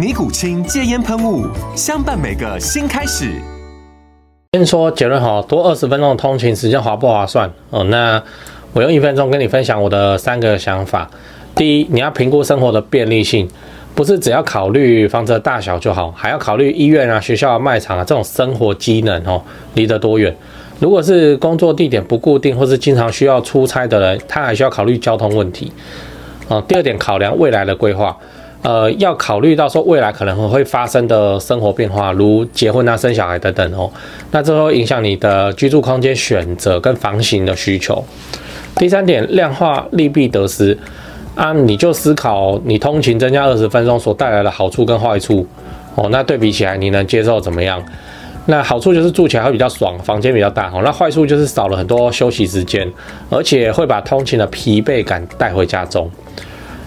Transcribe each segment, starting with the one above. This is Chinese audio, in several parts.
尼古清戒烟喷雾，相伴每个新开始。先说结论哈，多二十分钟的通勤时间划不划算？哦，那我用一分钟跟你分享我的三个想法。第一，你要评估生活的便利性，不是只要考虑房子的大小就好，还要考虑医院啊、学校啊、卖场啊这种生活机能哦，离得多远。如果是工作地点不固定，或是经常需要出差的人，他还需要考虑交通问题。哦，第二点，考量未来的规划。呃，要考虑到说未来可能会发生的生活变化，如结婚啊、生小孩等等哦，那这会影响你的居住空间选择跟房型的需求。第三点，量化利弊得失啊，你就思考你通勤增加二十分钟所带来的好处跟坏处哦，那对比起来你能接受怎么样？那好处就是住起来会比较爽，房间比较大哦，那坏处就是少了很多休息时间，而且会把通勤的疲惫感带回家中。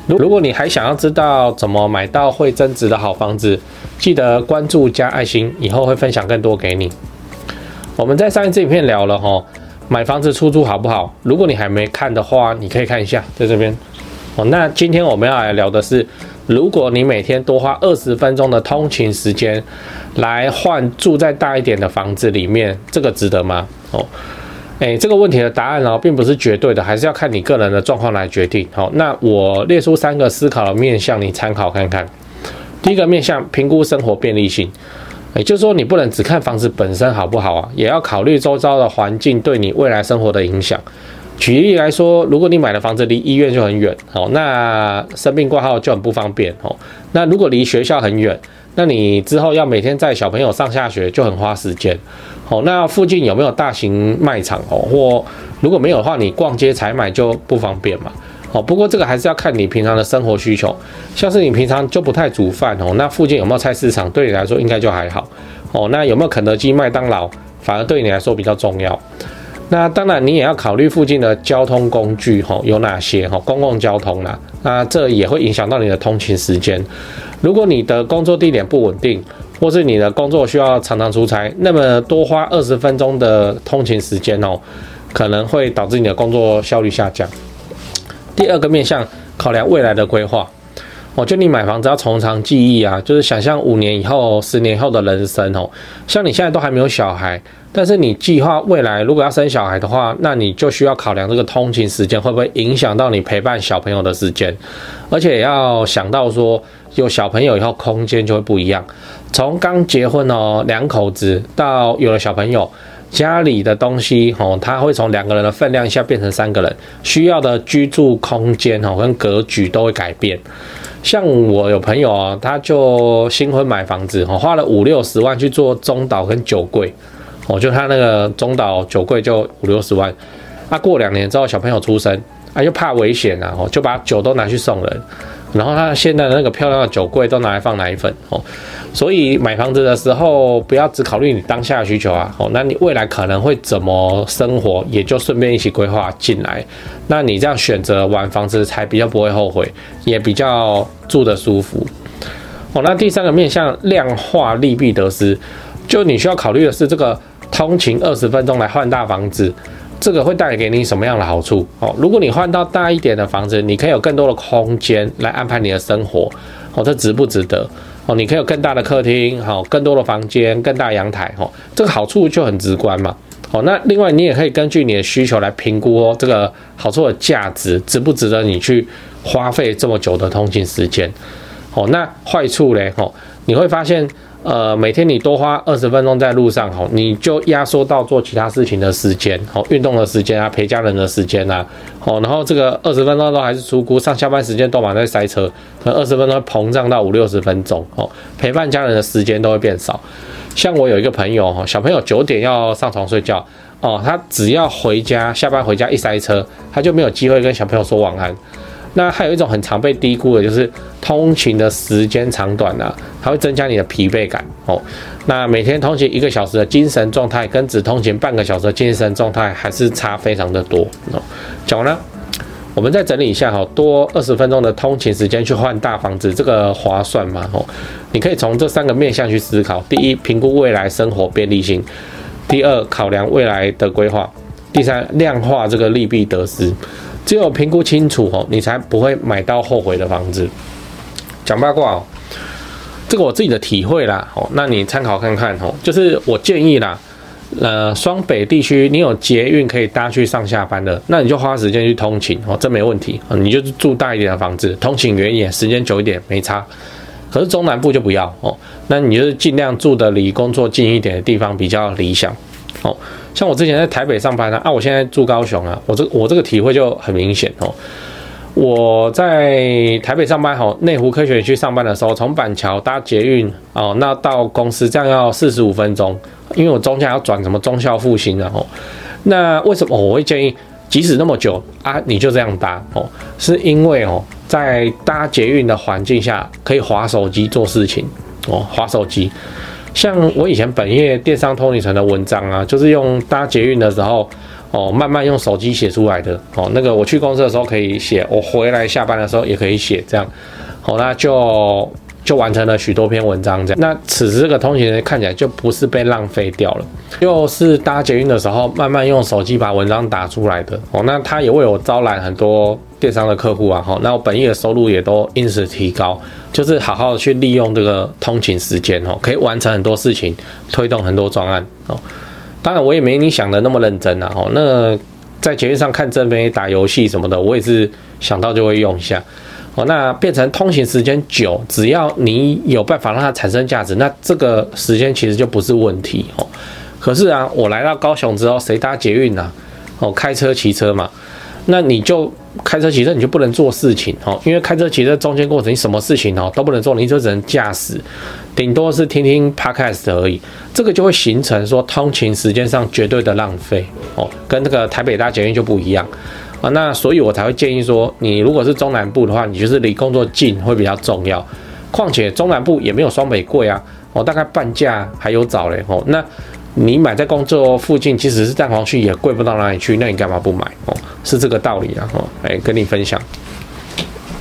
如果你还想要知道怎么买到会增值的好房子，记得关注加爱心，以后会分享更多给你。我们在上一次影片聊了齁，买房子出租好不好？如果你还没看的话，你可以看一下，在这边。哦，那今天我们要来聊的是，如果你每天多花二十分钟的通勤时间，来换住在大一点的房子里面，这个值得吗？哦。诶，这个问题的答案呢，并不是绝对的，还是要看你个人的状况来决定。好，那我列出三个思考的面向，你参考看看。第一个面向，评估生活便利性，也就是说，你不能只看房子本身好不好啊，也要考虑周遭的环境对你未来生活的影响。举例来说，如果你买的房子离医院就很远，哦，那生病挂号就很不方便，哦，那如果离学校很远，那你之后要每天载小朋友上下学就很花时间。哦，那附近有没有大型卖场哦？或如果没有的话，你逛街采买就不方便嘛。哦，不过这个还是要看你平常的生活需求。像是你平常就不太煮饭哦，那附近有没有菜市场？对你来说应该就还好。哦，那有没有肯德基、麦当劳？反而对你来说比较重要。那当然，你也要考虑附近的交通工具哈，有哪些哈？公共交通啦，那这也会影响到你的通勤时间。如果你的工作地点不稳定，或是你的工作需要常常出差，那么多花二十分钟的通勤时间哦，可能会导致你的工作效率下降。第二个面向，考量未来的规划，哦，就你买房子要从长计议啊，就是想象五年以后、十年后的人生哦。像你现在都还没有小孩，但是你计划未来如果要生小孩的话，那你就需要考量这个通勤时间会不会影响到你陪伴小朋友的时间，而且要想到说。有小朋友以后，空间就会不一样。从刚结婚哦，两口子到有了小朋友，家里的东西哦，他会从两个人的分量一下变成三个人，需要的居住空间哦跟格局都会改变。像我有朋友啊，他就新婚买房子哦，花了五六十万去做中岛跟酒柜哦，就他那个中岛酒柜就五六十万。啊过两年之后小朋友出生，啊又怕危险啊，哦就把酒都拿去送人。然后他现在的那个漂亮的酒柜都拿来放奶粉哦，所以买房子的时候不要只考虑你当下的需求啊哦，那你未来可能会怎么生活，也就顺便一起规划进来。那你这样选择完房子才比较不会后悔，也比较住得舒服哦。那第三个面向量化利弊得失，就你需要考虑的是这个通勤二十分钟来换大房子。这个会带给你什么样的好处？哦，如果你换到大一点的房子，你可以有更多的空间来安排你的生活，哦，这值不值得？哦，你可以有更大的客厅，好，更多的房间，更大阳台，哦，这个好处就很直观嘛。哦，那另外你也可以根据你的需求来评估哦，这个好处的价值值不值得你去花费这么久的通勤时间？哦，那坏处嘞？哦，你会发现。呃，每天你多花二十分钟在路上，吼，你就压缩到做其他事情的时间，吼，运动的时间啊，陪家人的时间啊，哦，然后这个二十分钟都还是出估，上下班时间都满在塞车，可能二十分钟膨胀到五六十分钟，哦，陪伴家人的时间都会变少。像我有一个朋友，哈，小朋友九点要上床睡觉，哦，他只要回家下班回家一塞车，他就没有机会跟小朋友说晚安。那还有一种很常被低估的，就是通勤的时间长短啊，它会增加你的疲惫感哦。那每天通勤一个小时的精神状态，跟只通勤半个小时的精神状态还是差非常的多哦。讲完了，我们再整理一下哈，多二十分钟的通勤时间去换大房子，这个划算吗？哦，你可以从这三个面向去思考：第一，评估未来生活便利性；第二，考量未来的规划；第三，量化这个利弊得失。只有评估清楚哦，你才不会买到后悔的房子。讲八卦哦，这个我自己的体会啦哦，那你参考看看哦。就是我建议啦，呃，双北地区你有捷运可以搭去上下班的，那你就花时间去通勤哦，这没问题啊。你就住大一点的房子，通勤远一点，时间久一点没差。可是中南部就不要哦，那你就是尽量住的离工作近一点的地方比较理想哦。像我之前在台北上班呢，啊，我现在住高雄啊，我这我这个体会就很明显哦。我在台北上班，吼，内湖科学园区上班的时候，从板桥搭捷运哦，那到公司这样要四十五分钟，因为我中间要转什么中孝复兴然后，那为什么我会建议，即使那么久啊，你就这样搭哦？是因为哦，在搭捷运的环境下，可以划手机做事情哦，划手机。像我以前本业电商通理层的文章啊，就是用搭捷运的时候哦，慢慢用手机写出来的哦。那个我去公司的时候可以写，我回来下班的时候也可以写，这样好，那就就完成了许多篇文章这样。那此时这个通勤人看起来就不是被浪费掉了，又是搭捷运的时候慢慢用手机把文章打出来的哦。那他也为我招揽很多电商的客户啊，哈，那我本业的收入也都因此提高。就是好好去利用这个通勤时间哦，可以完成很多事情，推动很多专案哦。当然我也没你想的那么认真啊哦。那在捷运上看正妹打游戏什么的，我也是想到就会用一下哦。那变成通勤时间久，只要你有办法让它产生价值，那这个时间其实就不是问题哦。可是啊，我来到高雄之后，谁搭捷运啊？哦，开车骑车嘛。那你就开车骑车，你就不能做事情哦，因为开车骑车中间过程，你什么事情哦都不能做，你就只能驾驶，顶多是听听 podcast 而已。这个就会形成说通勤时间上绝对的浪费哦，跟那个台北大捷运就不一样啊。那所以我才会建议说，你如果是中南部的话，你就是离工作近会比较重要。况且中南部也没有双北贵啊，哦，大概半价还有找嘞哦。那你买在工作附近，即使是蛋黄区也贵不到哪里去，那你干嘛不买哦？是这个道理啊，哦，哎，跟你分享。